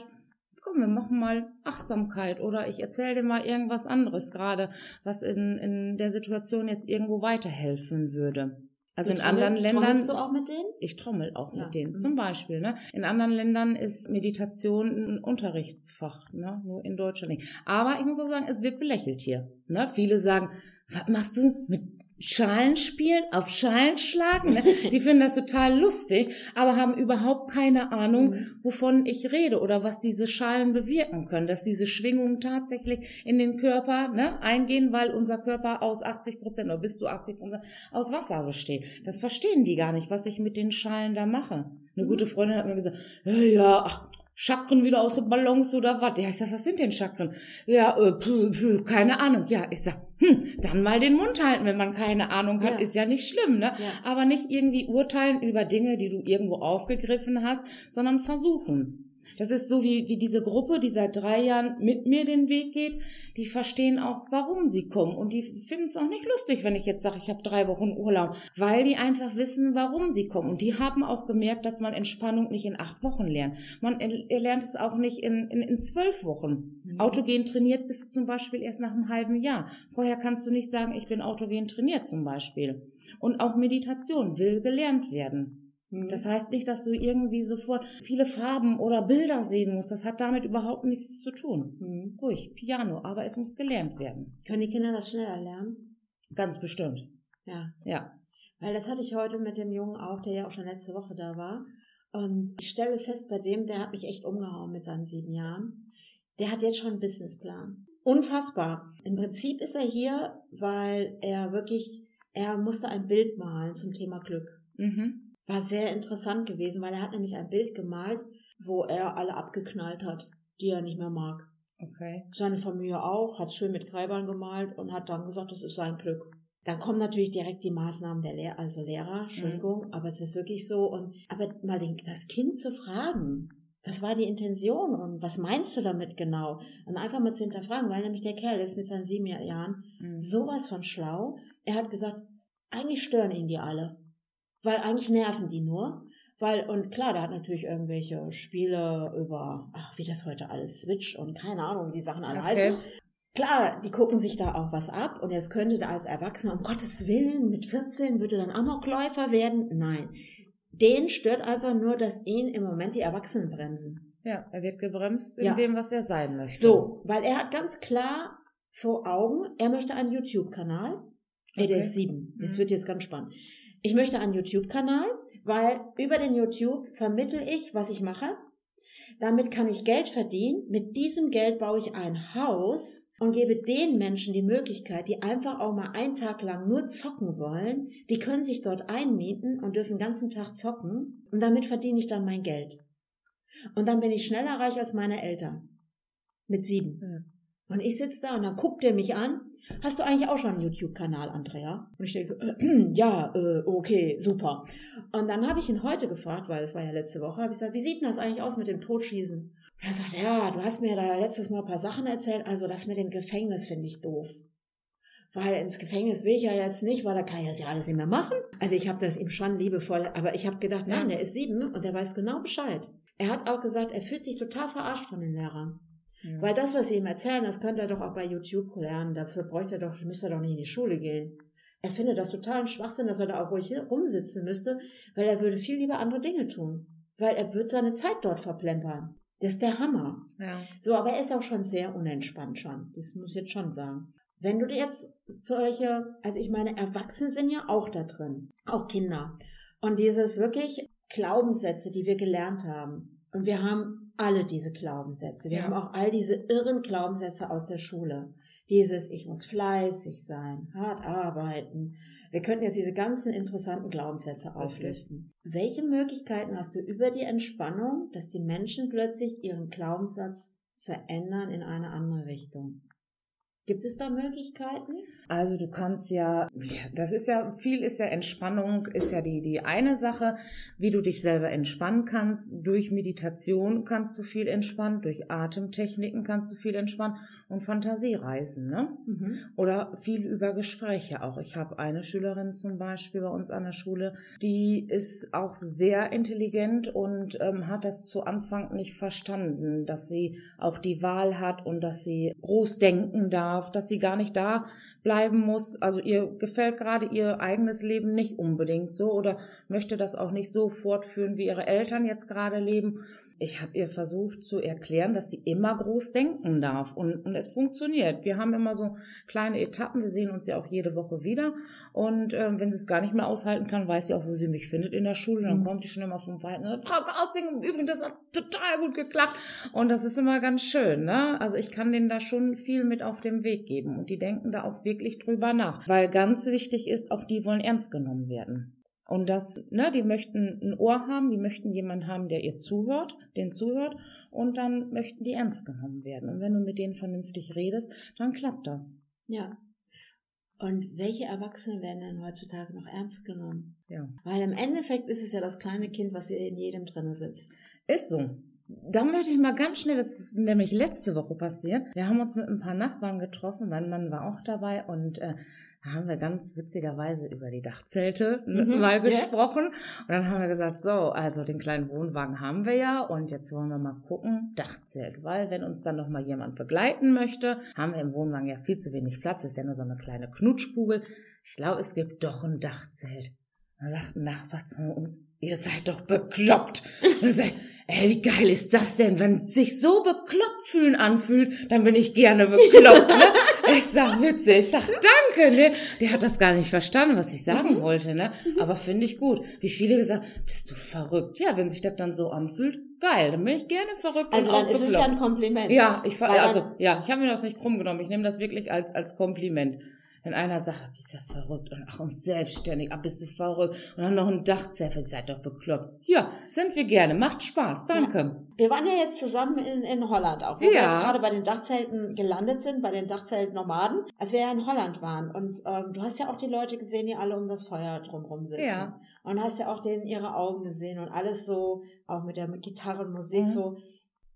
komm, wir machen mal Achtsamkeit oder ich erzähle dir mal irgendwas anderes gerade, was in, in der Situation jetzt irgendwo weiterhelfen würde. Also in anderen Ländern. du auch mit denen? Ich trommel auch ja. mit denen, zum Beispiel. Ne? In anderen Ländern ist Meditation ein Unterrichtsfach, ne? nur in Deutschland nicht. Aber ich muss auch sagen, es wird belächelt hier. Ne? Viele sagen, was machst du mit Schalen spielen, auf Schalen schlagen. Ne? <laughs> Die finden das total lustig, aber haben überhaupt keine Ahnung, mhm. wovon ich rede oder was diese Schalen bewirken können, dass diese Schwingungen tatsächlich in den Körper ne, eingehen, weil unser Körper aus 80 Prozent oder bis zu 80 Prozent aus Wasser besteht. Das verstehen die gar nicht, was ich mit den Schalen da mache. Eine gute. Freundin hat mir gesagt, ja, ja, ach, Chakren wieder aus den Ballons oder was? Ja, ich sag, was sind denn Chakren? Ja, äh, pü, pü, keine Ahnung. Ja, ich sag, hm, dann mal den Mund halten, wenn man keine Ahnung hat, ja. ist ja nicht schlimm, ne? Ja. Aber nicht irgendwie urteilen über Dinge, die du irgendwo aufgegriffen hast, sondern versuchen. Das ist so wie, wie diese Gruppe, die seit drei Jahren mit mir den Weg geht. Die verstehen auch, warum sie kommen. Und die finden es auch nicht lustig, wenn ich jetzt sage, ich habe drei Wochen Urlaub, weil die einfach wissen, warum sie kommen. Und die haben auch gemerkt, dass man Entspannung nicht in acht Wochen lernt. Man lernt es auch nicht in, in, in zwölf Wochen. Mhm. Autogen trainiert bist du zum Beispiel erst nach einem halben Jahr. Vorher kannst du nicht sagen, ich bin autogen trainiert zum Beispiel. Und auch Meditation will gelernt werden. Mhm. Das heißt nicht, dass du irgendwie sofort viele Farben oder Bilder sehen musst. Das hat damit überhaupt nichts zu tun. Mhm. Ruhig, Piano, aber es muss gelernt werden. Können die Kinder das schneller lernen? Ganz bestimmt. Ja. Ja. Weil das hatte ich heute mit dem Jungen auch, der ja auch schon letzte Woche da war. Und ich stelle fest bei dem, der hat mich echt umgehauen mit seinen sieben Jahren. Der hat jetzt schon einen Businessplan. Unfassbar. Im Prinzip ist er hier, weil er wirklich, er musste ein Bild malen zum Thema Glück. Mhm war sehr interessant gewesen, weil er hat nämlich ein Bild gemalt, wo er alle abgeknallt hat, die er nicht mehr mag. Okay. Seine Familie auch, hat schön mit Kreibern gemalt und hat dann gesagt, das ist sein Glück. Dann kommen natürlich direkt die Maßnahmen der Lehrer, also Lehrer, Entschuldigung, mhm. aber es ist wirklich so und aber mal den, das Kind zu fragen, was war die Intention und was meinst du damit genau? Und einfach mal zu hinterfragen, weil nämlich der Kerl ist mit seinen sieben Jahren mhm. sowas von schlau. Er hat gesagt, eigentlich stören ihn die alle. Weil eigentlich nerven die nur. Weil, und klar, der hat natürlich irgendwelche Spiele über, ach, wie das heute alles Switch und keine Ahnung, wie die Sachen alle okay. heißen. Klar, die gucken sich da auch was ab und jetzt könnte der als Erwachsener, um Gottes Willen, mit 14 würde dann Amokläufer werden. Nein. Den stört einfach nur, dass ihn im Moment die Erwachsenen bremsen. Ja, er wird gebremst in ja. dem, was er sein möchte. So, weil er hat ganz klar vor Augen, er möchte einen YouTube-Kanal. Okay. Der ist sieben. Das mhm. wird jetzt ganz spannend. Ich möchte einen YouTube-Kanal, weil über den YouTube vermittel ich, was ich mache. Damit kann ich Geld verdienen. Mit diesem Geld baue ich ein Haus und gebe den Menschen die Möglichkeit, die einfach auch mal einen Tag lang nur zocken wollen. Die können sich dort einmieten und dürfen den ganzen Tag zocken. Und damit verdiene ich dann mein Geld. Und dann bin ich schneller reich als meine Eltern. Mit sieben. Und ich sitze da und dann guckt er mich an. Hast du eigentlich auch schon einen YouTube-Kanal, Andrea? Und ich denke so, äh, <clears throat> ja, äh, okay, super. Und dann habe ich ihn heute gefragt, weil es war ja letzte Woche, habe ich gesagt, wie sieht denn das eigentlich aus mit dem Totschießen? Und er sagt, ja, du hast mir da letztes Mal ein paar Sachen erzählt, also das mit dem Gefängnis finde ich doof. Weil ins Gefängnis will ich ja jetzt nicht, weil da kann ich das ja alles nicht mehr machen. Also ich habe das ihm schon liebevoll, aber ich habe gedacht, nein, der ist sieben und der weiß genau Bescheid. Er hat auch gesagt, er fühlt sich total verarscht von den Lehrern. Weil das, was sie ihm erzählen, das könnte er doch auch bei YouTube lernen. Dafür bräuchte er doch, müsste er doch nicht in die Schule gehen. Er findet das total ein Schwachsinn, dass er da auch ruhig rumsitzen müsste, weil er würde viel lieber andere Dinge tun. Weil er würde seine Zeit dort verplempern. Das ist der Hammer. Ja. So, aber er ist auch schon sehr unentspannt schon. Das muss ich jetzt schon sagen. Wenn du jetzt solche, also ich meine, Erwachsene sind ja auch da drin, auch Kinder. Und dieses wirklich Glaubenssätze, die wir gelernt haben. Und wir haben alle diese Glaubenssätze. Wir ja. haben auch all diese irren Glaubenssätze aus der Schule. Dieses, ich muss fleißig sein, hart arbeiten. Wir könnten jetzt diese ganzen interessanten Glaubenssätze auflisten. Welche Möglichkeiten hast du über die Entspannung, dass die Menschen plötzlich ihren Glaubenssatz verändern in eine andere Richtung? Gibt es da Möglichkeiten? Also du kannst ja, das ist ja, viel ist ja Entspannung, ist ja die, die eine Sache, wie du dich selber entspannen kannst. Durch Meditation kannst du viel entspannen, durch Atemtechniken kannst du viel entspannen und Fantasiereisen, ne? Mhm. Oder viel über Gespräche auch. Ich habe eine Schülerin zum Beispiel bei uns an der Schule, die ist auch sehr intelligent und ähm, hat das zu Anfang nicht verstanden, dass sie auch die Wahl hat und dass sie groß denken darf, dass sie gar nicht da bleiben muss. Also ihr gefällt gerade ihr eigenes Leben nicht unbedingt so oder möchte das auch nicht so fortführen, wie ihre Eltern jetzt gerade leben ich habe ihr versucht zu erklären, dass sie immer groß denken darf und, und es funktioniert. Wir haben immer so kleine Etappen, wir sehen uns ja auch jede Woche wieder und äh, wenn sie es gar nicht mehr aushalten kann, weiß sie auch, wo sie mich findet in der Schule. Dann mhm. kommt die schon immer vom Weiten. Frau Gausting, übrigens, das hat total gut geklappt und das ist immer ganz schön. Ne? Also ich kann denen da schon viel mit auf den Weg geben und die denken da auch wirklich drüber nach, weil ganz wichtig ist, auch die wollen ernst genommen werden. Und das, ne, die möchten ein Ohr haben, die möchten jemanden haben, der ihr zuhört, den zuhört, und dann möchten die ernst genommen werden. Und wenn du mit denen vernünftig redest, dann klappt das. Ja. Und welche Erwachsene werden denn heutzutage noch ernst genommen? Ja. Weil im Endeffekt ist es ja das kleine Kind, was hier in jedem drinne sitzt. Ist so. Da möchte ich mal ganz schnell, das ist nämlich letzte Woche passiert. Wir haben uns mit ein paar Nachbarn getroffen, mein Mann war auch dabei und äh, da haben wir ganz witzigerweise über die Dachzelte mhm, mal gesprochen. Yeah. Und dann haben wir gesagt, so, also den kleinen Wohnwagen haben wir ja und jetzt wollen wir mal gucken, Dachzelt. Weil wenn uns dann noch mal jemand begleiten möchte, haben wir im Wohnwagen ja viel zu wenig Platz. ist ja nur so eine kleine Knutschkugel. Ich glaube, es gibt doch ein Dachzelt. Da sagt ein Nachbar zu uns, ihr seid doch bekloppt. <laughs> ey, wie geil ist das denn? Wenn es sich so bekloppt fühlen anfühlt, dann bin ich gerne bekloppt. Ne? <laughs> Ich sag witzig, ich sag danke, ne? Der hat das gar nicht verstanden, was ich sagen mhm. wollte, ne? Aber finde ich gut. Wie viele gesagt, bist du verrückt? Ja, wenn sich das dann so anfühlt, geil, dann bin ich gerne verrückt. Also dann ist es ja ein Kompliment. Ja, ich also ja, ich habe mir das nicht krumm genommen. Ich nehme das wirklich als als Kompliment. Wenn einer sagt, bist du verrückt und ach und selbstständig, ach bist du verrückt und dann noch ein Dachzelt, ihr seid doch bekloppt. Ja, sind wir gerne, macht Spaß, danke. Ja. Wir waren ja jetzt zusammen in, in Holland auch, wo ja. wir jetzt gerade bei den Dachzelten gelandet sind, bei den Dachzeltnomaden, als wir ja in Holland waren und ähm, du hast ja auch die Leute gesehen, die alle um das Feuer drumherum sitzen. Ja. Und hast ja auch denen ihre Augen gesehen und alles so, auch mit der Gitarre und Musik mhm. so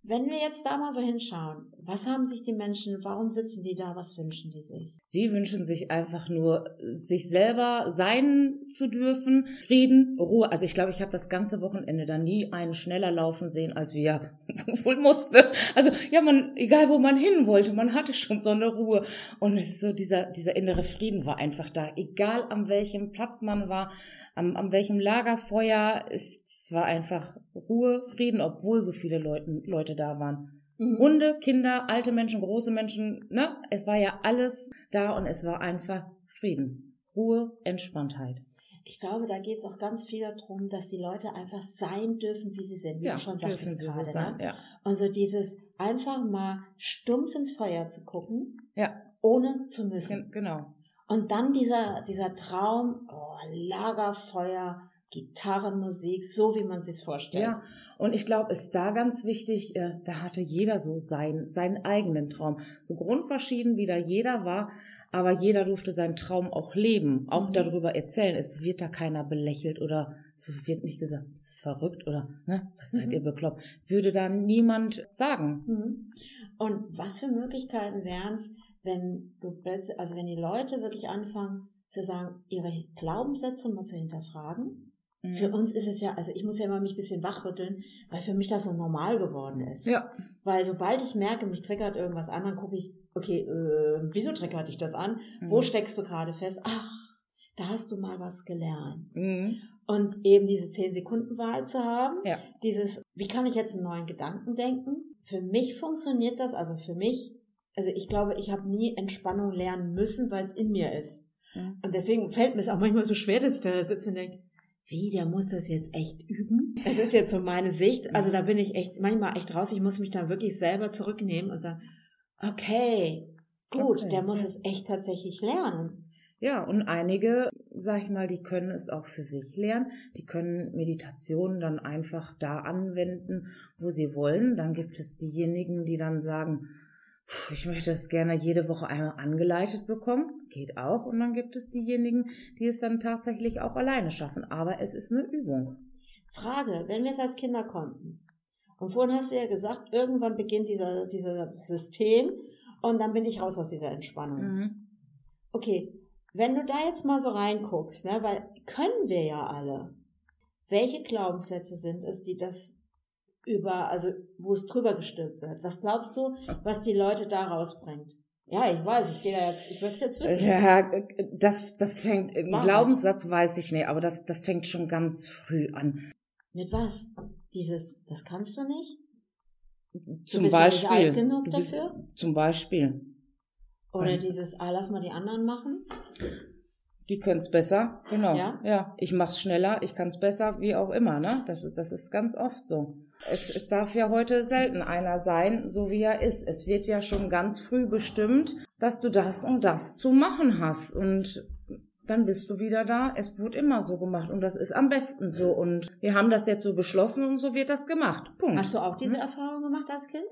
wenn wir jetzt da mal so hinschauen, was haben sich die Menschen, warum sitzen die da, was wünschen die sich? Sie wünschen sich einfach nur, sich selber sein zu dürfen, Frieden, Ruhe. Also ich glaube, ich habe das ganze Wochenende da nie einen schneller laufen sehen, als wir <laughs> wohl musste. Also ja, man, egal wo man hin wollte, man hatte schon so eine Ruhe. Und es ist so dieser, dieser innere Frieden war einfach da. Egal an welchem Platz man war, am, an welchem Lagerfeuer, es, es war einfach Ruhe, Frieden, obwohl so viele Leute, Leute da waren. Mhm. Hunde, Kinder, alte Menschen, große Menschen, ne? Es war ja alles da und es war einfach Frieden, Ruhe, Entspanntheit. Ich glaube, da geht es auch ganz viel darum, dass die Leute einfach sein dürfen, wie sie sind. Wie ja, schon sagtest gerade. So ne? ja. Und so dieses einfach mal stumpf ins Feuer zu gucken, ja. ohne zu müssen. Genau. Und dann dieser, dieser Traum, oh, Lagerfeuer, Gitarrenmusik, so wie man sich vorstellt. Ja, und ich glaube, ist da ganz wichtig, äh, da hatte jeder so sein, seinen eigenen Traum. So grundverschieden, wie da jeder war, aber jeder durfte seinen Traum auch leben, auch mhm. darüber erzählen. Es wird da keiner belächelt oder es wird nicht gesagt, bist verrückt oder ne, was seid mhm. ihr bekloppt. Würde da niemand sagen. Mhm. Und was für Möglichkeiten wären es, wenn du plötzlich, also wenn die Leute wirklich anfangen zu sagen, ihre Glaubenssätze mal zu hinterfragen. Mhm. Für uns ist es ja, also ich muss ja immer mich ein bisschen wachrütteln, weil für mich das so normal geworden ist. Ja. Weil sobald ich merke, mich triggert irgendwas an, dann gucke ich, okay, äh, wieso triggert dich das an? Mhm. Wo steckst du gerade fest? Ach, da hast du mal was gelernt. Mhm. Und eben diese 10 Sekunden Wahl zu haben, ja. dieses, wie kann ich jetzt einen neuen Gedanken denken? Für mich funktioniert das, also für mich also ich glaube, ich habe nie Entspannung lernen müssen, weil es in mir ist. Ja. Und deswegen fällt mir es auch manchmal so schwer, dass ich da sitze und denke, wie, der muss das jetzt echt üben? Es ist jetzt so meine Sicht. Also da bin ich echt manchmal echt raus. Ich muss mich dann wirklich selber zurücknehmen und sagen, okay, gut, Okay, der muss es echt tatsächlich lernen. Ja, und einige, sag ich mal, die können es auch für sich lernen. Die können Meditationen dann einfach da anwenden, wo sie wollen. Dann gibt es diejenigen, die dann sagen, "Puh, ich möchte das gerne jede Woche einmal angeleitet bekommen. Geht auch. Und dann gibt es diejenigen, die es dann tatsächlich auch alleine schaffen. Aber es ist eine Übung. Frage, wenn wir es als Kinder konnten. Und vorhin hast du ja gesagt, irgendwann beginnt dieser, dieser System und dann bin ich raus aus dieser Entspannung. Mhm. Okay, wenn du da jetzt mal so reinguckst, ne, weil können wir ja alle. Welche Glaubenssätze sind es, die das über, also wo es drüber gestülpt wird? Was glaubst du, was die Leute da rausbringt? Ja, ich weiß, ich gehe da jetzt, ich würde es jetzt wissen. Ja, das, das fängt, Warum? Glaubenssatz weiß ich nicht, aber das, das fängt schon ganz früh an. Mit was? Dieses, das kannst du nicht? Zum bist ja nicht Beispiel. alt genug du bist- dafür? Zum Beispiel. Oder Also- dieses, ah, lass mal die anderen machen? Die können es besser, genau. Ja? Ja, ich mach's schneller, ich kann's besser, wie auch immer, ne? Das ist, das ist ganz oft so. Es, es darf ja heute selten einer sein, so wie er ist. Es wird ja schon ganz früh bestimmt, dass du das und das zu machen hast. Und dann bist du wieder da. Es wird immer so gemacht und das ist am besten so. Und wir haben das jetzt so beschlossen und so wird das gemacht. Punkt. Hast du auch diese Hm? Erfahrung gemacht als Kind?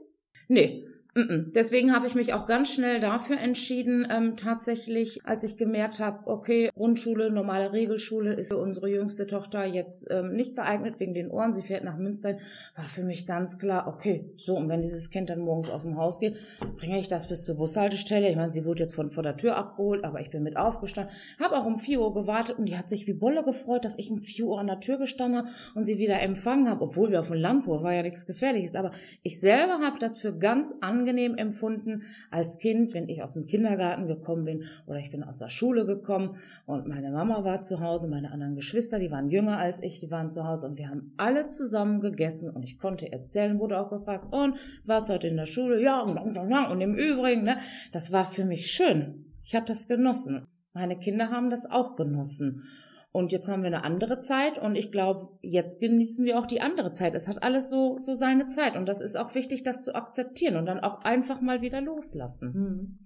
Nee. Deswegen habe ich mich auch ganz schnell dafür entschieden, ähm, tatsächlich, als ich gemerkt habe, okay, Grundschule, normale Regelschule ist für unsere jüngste Tochter jetzt ähm, nicht geeignet wegen den Ohren. Sie fährt nach Münster, war für mich ganz klar, okay, so, und wenn dieses Kind dann morgens aus dem Haus geht, bringe ich das bis zur Bushaltestelle. Ich meine, sie wurde jetzt von vor der Tür abgeholt, aber ich bin mit aufgestanden, habe auch um 4 Uhr gewartet und die hat sich wie Bolle gefreut, dass ich um 4 Uhr an der Tür gestanden habe und sie wieder empfangen habe, obwohl wir auf dem Land wohnen, war ja nichts Gefährliches. Aber ich selber habe das für ganz angenehm empfunden als Kind, wenn ich aus dem Kindergarten gekommen bin oder ich bin aus der Schule gekommen und meine Mama war zu Hause, meine anderen Geschwister, die waren jünger als ich, die waren zu Hause und wir haben alle zusammen gegessen und ich konnte erzählen, wurde auch gefragt, und warst heute in der Schule? Ja, und, und im Übrigen, ne, das war für mich schön. Ich habe das genossen. Meine Kinder haben das auch genossen. Und jetzt haben wir eine andere Zeit und ich glaube, jetzt genießen wir auch die andere Zeit. Es hat alles so, so seine Zeit und das ist auch wichtig, das zu akzeptieren und dann auch einfach mal wieder loslassen. Hm.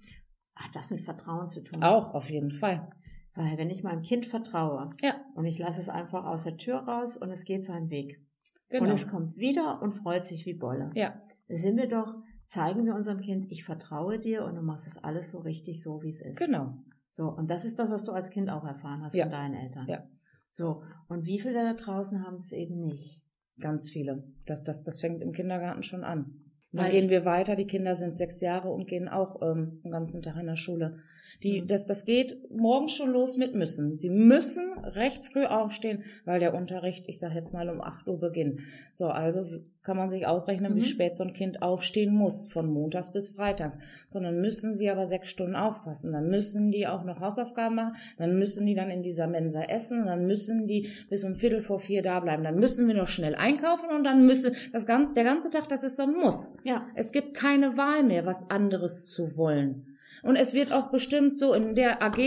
Hat was mit Vertrauen zu tun. Auch auf jeden Fall. Weil wenn ich meinem Kind vertraue Ja, und ich lasse es einfach aus der Tür raus und es geht seinen Weg. genau. Und es kommt wieder und freut sich wie Bolle. Ja, Sind wir doch, zeigen wir unserem Kind, ich vertraue dir und du machst es alles so richtig, so wie es ist. genau. So, und das ist das, was du als Kind auch erfahren hast Ja. von deinen Eltern. Ja. So, und wie viele da draußen haben es eben nicht? Ganz viele. Das, das, das fängt im Kindergarten schon an. Dann gehen wir weiter. Die Kinder sind sechs Jahre und gehen auch ähm, den ganzen Tag in der Schule. Die, Mhm. das, das geht morgens schon los mit müssen. Sie müssen recht früh aufstehen, weil der Unterricht, ich sage jetzt mal, um 8 Uhr beginnt. So, also kann man sich ausrechnen, Mhm. wie spät so ein Kind aufstehen muss, von montags bis freitags. Sondern müssen sie aber sechs Stunden aufpassen. Dann müssen die auch noch Hausaufgaben machen. Dann müssen die dann in dieser Mensa essen. Dann müssen die bis um Viertel vor vier da bleiben. Dann müssen wir noch schnell einkaufen und dann müssen das ganze, der ganze Tag, das ist so ein Muss. Ja. Es gibt keine Wahl mehr, was anderes zu wollen. Und es wird auch bestimmt so in der AG,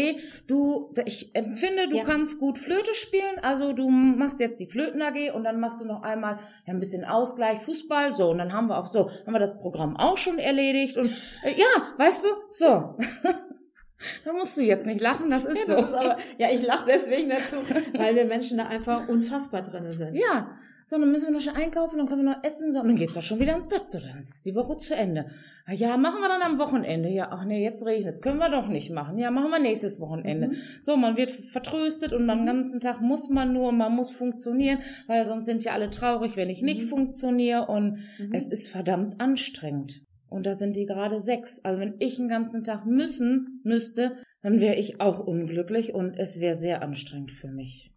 du, ich empfinde, du Ja. kannst gut Flöte spielen, also du machst jetzt die Flöten AG und dann machst du noch einmal ja, ein bisschen Ausgleich, Fußball, so, und dann haben wir auch so, haben wir das Programm auch schon erledigt und äh, ja, weißt du, so. <laughs> da musst du jetzt nicht lachen, das ist Ja, so. das ist aber, ja, ich lache deswegen dazu, weil wir Menschen da einfach unfassbar drin sind. Ja, so, dann müssen wir noch schnell einkaufen, dann können wir noch essen, so, und dann geht's doch schon wieder ins Bett, so, dann ist die Woche zu Ende. Ah, Ja, machen wir dann am Wochenende. Ja, ach nee, jetzt regnet's, können wir doch nicht machen. Ja, machen wir nächstes Wochenende. Mhm. So, man wird vertröstet und den ganzen Tag muss man nur, man muss funktionieren, weil sonst sind ja alle traurig, wenn ich nicht Mhm. funktioniere und Mhm. es ist verdammt anstrengend. Und da sind die gerade sechs. Also wenn ich den ganzen Tag müssen müsste, dann wäre ich auch unglücklich und es wäre sehr anstrengend für mich.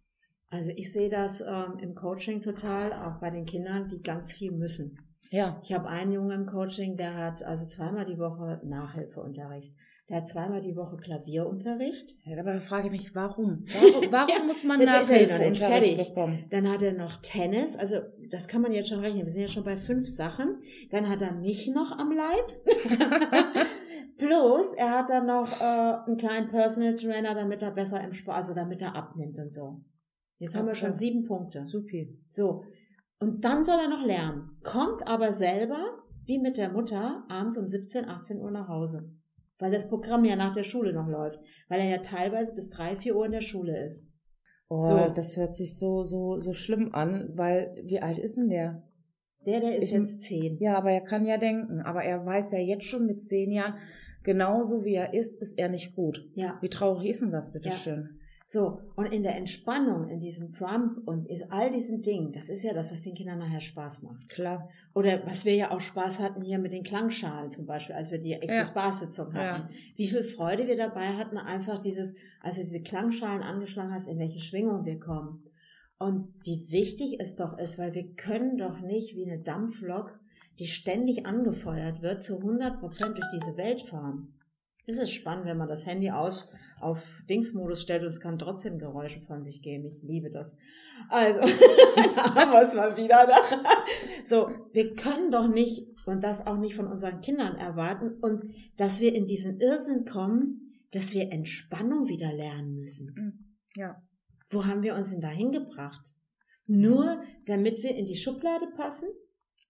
Also ich sehe das ähm, im Coaching total, auch bei den Kindern, die ganz viel müssen. Ja, Ich habe einen Jungen im Coaching, der hat also zweimal die Woche Nachhilfeunterricht. Der hat zweimal die Woche Klavierunterricht. Ja, aber da frage ich mich, warum? <laughs> Warum, warum Ja, muss man Nachhilfeunterricht bekommen? Dann hat er noch Tennis, also das kann man jetzt schon rechnen. Wir sind ja schon bei fünf Sachen. Dann hat er mich noch am Leib. <laughs> Plus, er hat dann noch äh, einen kleinen Personal Trainer, damit er besser im Sport, also damit er abnimmt und so. Jetzt haben wir schon sieben Punkte. Supi. So. Und dann soll er noch lernen. Kommt aber selber, wie mit der Mutter, abends um 17, 18 Uhr nach Hause. Weil das Programm ja nach der Schule noch läuft. Weil er ja teilweise bis drei, vier Uhr in der Schule ist. Oh, So. das hört sich so, so, so schlimm an, weil, wie alt ist denn der? Der, der ist Ich- jetzt zehn. Ja, aber er kann ja denken. Aber er weiß ja jetzt schon mit zehn Jahren, genauso wie er ist, ist er nicht gut. Ja. Wie traurig ist denn das, Ja. bitteschön? So, und in der Entspannung, in diesem Trump und in all diesen Dingen, das ist ja das, was den Kindern nachher Spaß macht. Klar. Oder was wir ja auch Spaß hatten hier mit den Klangschalen zum Beispiel, als wir die Ja. Exos-Bar-Sitzung hatten. Wie viel Freude wir dabei hatten, einfach dieses, als du diese Klangschalen angeschlagen hast, in welche Schwingung wir kommen. Und wie wichtig es doch ist, weil wir können doch nicht wie eine Dampflok, die ständig angefeuert wird, zu 100 Prozent durch diese Welt fahren. Das ist spannend, wenn man das Handy aus auf Dingsmodus stellt und es kann trotzdem Geräusche von sich geben. Ich liebe das. Also, <laughs> da haben wir es mal wieder. Da. So, wir können doch nicht und das auch nicht von unseren Kindern erwarten und dass wir in diesen Irrsinn kommen, dass wir Entspannung wieder lernen müssen. Ja. Wo haben wir uns denn da hingebracht? Nur damit wir in die Schublade passen?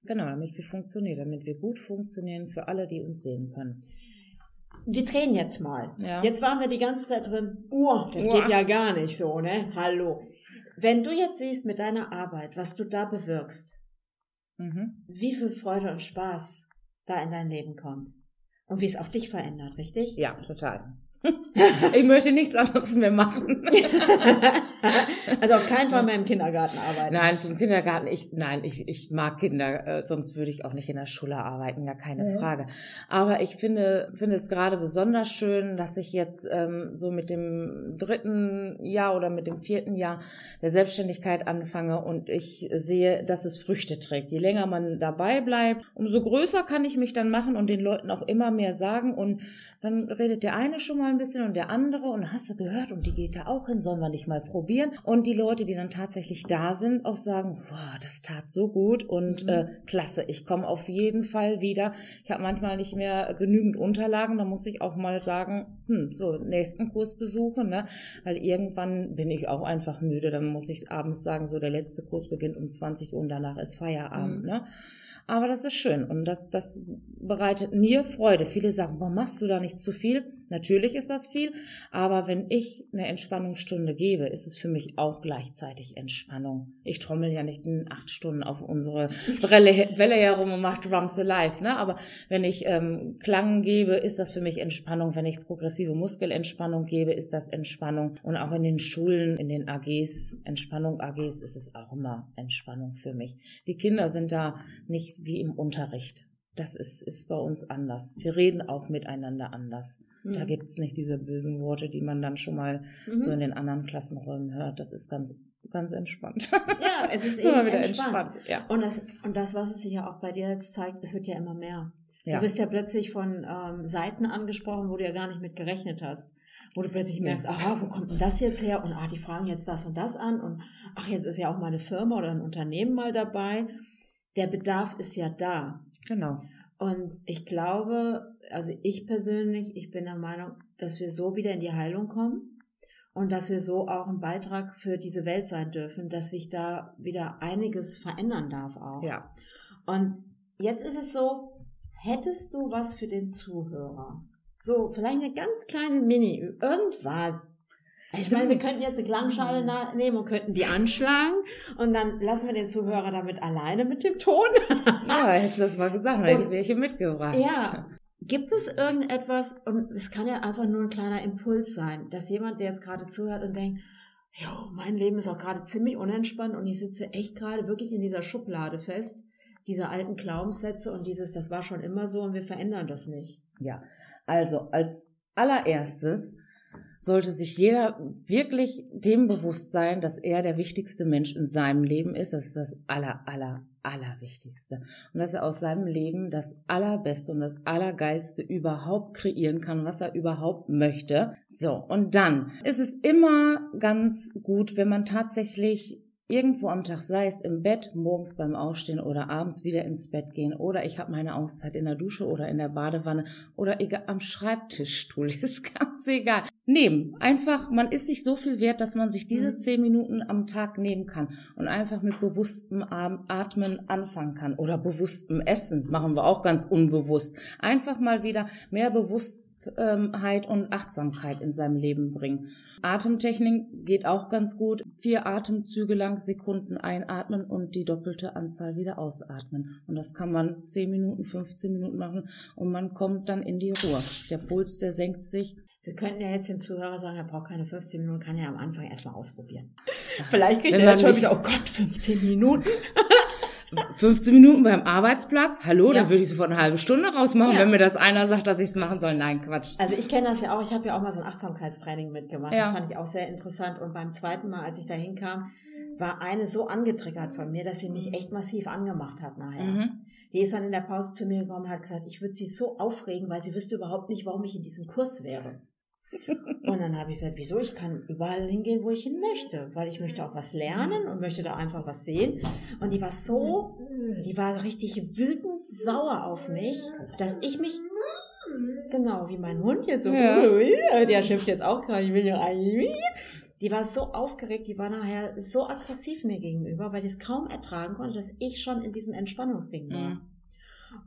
Genau, damit wir funktionieren, damit wir gut funktionieren für alle, die uns sehen können. Wir drehen jetzt mal. Ja. Jetzt waren wir die ganze Zeit drin. Oh, das Uah. geht ja gar nicht so, ne? Hallo. Wenn du jetzt siehst mit deiner Arbeit, was du da bewirkst, Mhm. wie viel Freude und Spaß da in dein Leben kommt. Und wie es auch dich verändert, richtig? Ja, total. <laughs> Ich möchte nichts anderes mehr machen. <laughs> <laughs> also auf keinen Fall mehr im Kindergarten arbeiten. Nein, zum Kindergarten, ich, nein, ich, ich mag Kinder, äh, sonst würde ich auch nicht in der Schule arbeiten, gar keine Mhm. Frage. Aber ich finde, finde es gerade besonders schön, dass ich jetzt ähm, so mit dem dritten Jahr oder mit dem vierten Jahr der Selbstständigkeit anfange und ich sehe, dass es Früchte trägt. Je länger man dabei bleibt, umso größer kann ich mich dann machen und den Leuten auch immer mehr sagen und dann redet der eine schon mal ein bisschen und der andere und hast du gehört und die geht da auch hin, sollen wir nicht mal probieren? Und die Leute, die dann tatsächlich da sind, auch sagen, wow, das tat so gut und Mhm. äh, klasse, ich komme auf jeden Fall wieder. Ich habe manchmal nicht mehr genügend Unterlagen, da muss ich auch mal sagen, hm, so nächsten Kurs besuchen, ne? Weil irgendwann bin ich auch einfach müde, dann muss ich abends sagen, so der letzte Kurs beginnt um 20 Uhr und danach ist Feierabend, Mhm. ne? Aber das ist schön und das, das bereitet mir Freude. Viele sagen, warum machst du da nicht zu viel? Natürlich ist das viel, aber wenn ich eine Entspannungsstunde gebe, ist es für mich auch gleichzeitig Entspannung. Ich trommel ja nicht in acht Stunden auf unsere <laughs> Welle, Welle herum und mache Drums Alive, ne? Aber wenn ich ähm, Klang gebe, ist das für mich Entspannung. Wenn ich progressive Muskelentspannung gebe, ist das Entspannung. Und auch in den Schulen, in den AGs, Entspannung AGs, ist es auch immer Entspannung für mich. Die Kinder sind da nicht wie im Unterricht. Das ist, ist bei uns anders. Wir reden auch miteinander anders. Mhm. Da gibt's nicht diese bösen Worte, die man dann schon mal Mhm. so in den anderen Klassenräumen hört. Das ist ganz, ganz entspannt. Ja, es <laughs> ist eben wieder entspannt. entspannt. Ja. Und das, und das, was es sich ja auch bei dir jetzt zeigt, es wird ja immer mehr. Ja. Du wirst ja plötzlich von ähm, Seiten angesprochen, wo du ja gar nicht mit gerechnet hast. Wo du plötzlich merkst, aha, wo kommt denn das jetzt her? Und ah, die fragen jetzt das und das an. Und ach, jetzt ist ja auch mal eine Firma oder ein Unternehmen mal dabei. Der Bedarf ist ja da. Genau. Und ich glaube, also ich persönlich, ich bin der Meinung, dass wir so wieder in die Heilung kommen und dass wir so auch ein Beitrag für diese Welt sein dürfen, dass sich da wieder einiges verändern darf auch. Ja. Und jetzt ist es so, hättest du was für den Zuhörer? So, vielleicht eine ganz kleine Mini, irgendwas. Ich meine, wir könnten jetzt eine Klangschale na- nehmen und könnten die anschlagen und dann lassen wir den Zuhörer damit alleine mit dem Ton. <laughs> Ja, hättest du das mal gesagt, hätte ich welche mitgebracht. Ja. Gibt es irgendetwas, und es kann ja einfach nur ein kleiner Impuls sein, dass jemand, der jetzt gerade zuhört und denkt, jo, mein Leben ist auch gerade ziemlich unentspannt und ich sitze echt gerade wirklich in dieser Schublade fest, diese alten Glaubenssätze und dieses, das war schon immer so und wir verändern das nicht. Ja, also als allererstes sollte sich jeder wirklich dem bewusst sein, dass er der wichtigste Mensch in seinem Leben ist. Das ist das aller, aller, allerwichtigste. Und dass er aus seinem Leben das Allerbeste und das Allergeilste überhaupt kreieren kann, was er überhaupt möchte. So, und dann ist es immer ganz gut, wenn man tatsächlich irgendwo am Tag, sei es im Bett, morgens beim Aufstehen oder abends wieder ins Bett gehen oder ich habe meine Auszeit in der Dusche oder in der Badewanne oder egal, am Schreibtischstuhl, <laughs> ist ganz egal. Nehmen. Einfach, man ist sich so viel wert, dass man sich diese mhm. zehn Minuten am Tag nehmen kann und einfach mit bewusstem Atmen anfangen kann oder bewusstem Essen, machen wir auch ganz unbewusst. Einfach mal wieder mehr Bewusstheit und Achtsamkeit in seinem Leben bringen. Atemtechnik geht auch ganz gut. Vier Atemzüge lang Sekunden einatmen und die doppelte Anzahl wieder ausatmen. Und das kann man 10 Minuten, 15 Minuten machen und man kommt dann in die Ruhe. Der Puls, der senkt sich. Wir könnten ja jetzt dem Zuhörer sagen, er braucht keine 15 Minuten, kann ja am Anfang erstmal ausprobieren. Vielleicht kriegt er dann schon wieder, oh Gott, 15 Minuten. 15 Minuten beim Arbeitsplatz, hallo, ja. dann würde ich sofort eine halbe Stunde rausmachen, ja. wenn mir das einer sagt, dass ich es machen soll. Nein, Quatsch. Also ich kenne das ja auch, ich habe ja auch mal so ein Achtsamkeitstraining mitgemacht. Ja. Das fand ich auch sehr interessant. Und beim zweiten Mal, als ich da hinkam, war eine so angetriggert von mir, dass sie mich echt massiv angemacht hat nachher. Mhm. Die ist dann in der Pause zu mir gekommen und hat gesagt, ich würde sie so aufregen, weil sie wüsste überhaupt nicht, warum ich in diesem Kurs wäre. Und dann habe ich gesagt, wieso? Ich kann überall hingehen, wo ich hin möchte, weil ich möchte auch was lernen und möchte da einfach was sehen. Und die war so, die war richtig wütend sauer auf mich, dass ich mich genau wie mein Hund jetzt so, ja. <laughs> der schimpft jetzt auch gerade, ich will ja eigentlich. Die war so aufgeregt, die war nachher so aggressiv mir gegenüber, weil die es kaum ertragen konnte, dass ich schon in diesem Entspannungsding war. Mhm.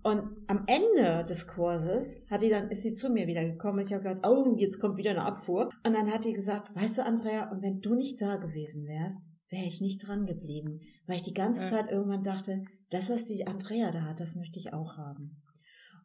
Und am Ende des Kurses hat die dann, ist sie zu mir wieder gekommen ich habe gedacht, oh, jetzt kommt wieder eine Abfuhr. Und dann hat die gesagt, weißt du, Andrea, und wenn du nicht da gewesen wärst, wäre ich nicht dran geblieben, weil ich die ganze ja. Zeit irgendwann dachte, das, was die Andrea da hat, das möchte ich auch haben.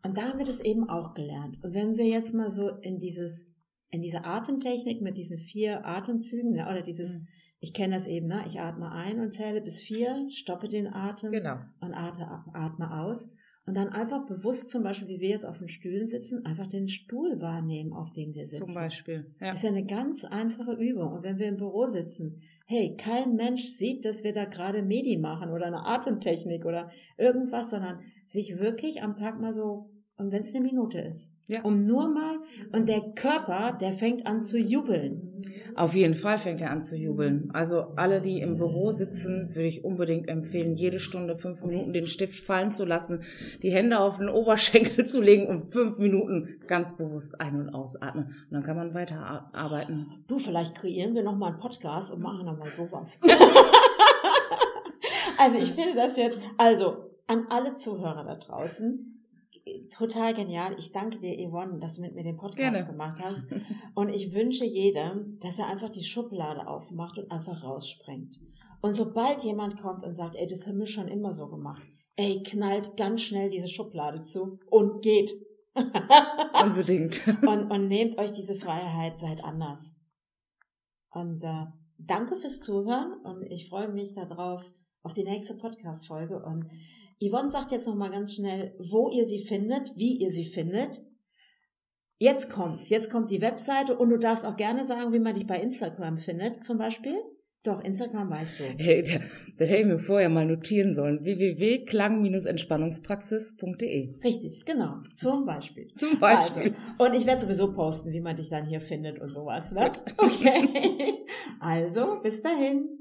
Und da haben wir das eben auch gelernt. Und wenn wir jetzt mal so in dieses, in diese Atemtechnik mit diesen vier Atemzügen, ne, oder dieses, mhm. ich kenne das eben, ne, ich atme ein und zähle bis vier, stoppe den Atem genau. und atme, atme aus. Und dann einfach bewusst, zum Beispiel, wie wir jetzt auf den Stühlen sitzen, einfach den Stuhl wahrnehmen, auf dem wir sitzen. Zum Beispiel. Ja. Ist ja eine ganz einfache Übung. Und wenn wir im Büro sitzen, hey, kein Mensch sieht, dass wir da gerade Medi machen oder eine Atemtechnik oder irgendwas, sondern sich wirklich am Tag mal so, und wenn es eine Minute ist, ja. Um nur mal, und der Körper, der fängt an zu jubeln. Auf jeden Fall fängt er an zu jubeln. Also alle, die im Büro sitzen, würde ich unbedingt empfehlen, jede Stunde fünf Minuten den Stift fallen zu lassen, die Hände auf den Oberschenkel <laughs> zu legen und fünf Minuten ganz bewusst ein- und ausatmen. Und dann kann man weiterarbeiten. Du, vielleicht kreieren wir nochmal einen Podcast und machen nochmal sowas. <laughs> also ich finde das jetzt, also an alle Zuhörer da draußen, total genial. Ich danke dir, Yvonne, dass du mit mir den Podcast Gerne. gemacht hast. <laughs> Und ich wünsche jedem, dass er einfach die Schublade aufmacht und einfach rausspringt. Und sobald jemand kommt und sagt, ey, das haben wir schon immer so gemacht, ey, knallt ganz schnell diese Schublade zu und geht. <laughs> Unbedingt. und, und nehmt euch diese Freiheit, seid anders. Und äh, danke fürs Zuhören und ich freue mich darauf, auf die nächste Podcast-Folge. Und Yvonne sagt jetzt nochmal ganz schnell, wo ihr sie findet, wie ihr sie findet. Jetzt kommt's. Jetzt kommt die Webseite und du darfst auch gerne sagen, wie man dich bei Instagram findet, zum Beispiel. Doch, Instagram weißt du. Hey, das, hätte ich mir vorher mal notieren sollen. www.klang-entspannungspraxis.de Richtig, genau. Zum Beispiel. Zum Beispiel. Also, und ich werde sowieso posten, wie man dich dann hier findet und sowas. Ne? <laughs> Okay. Also, bis dahin.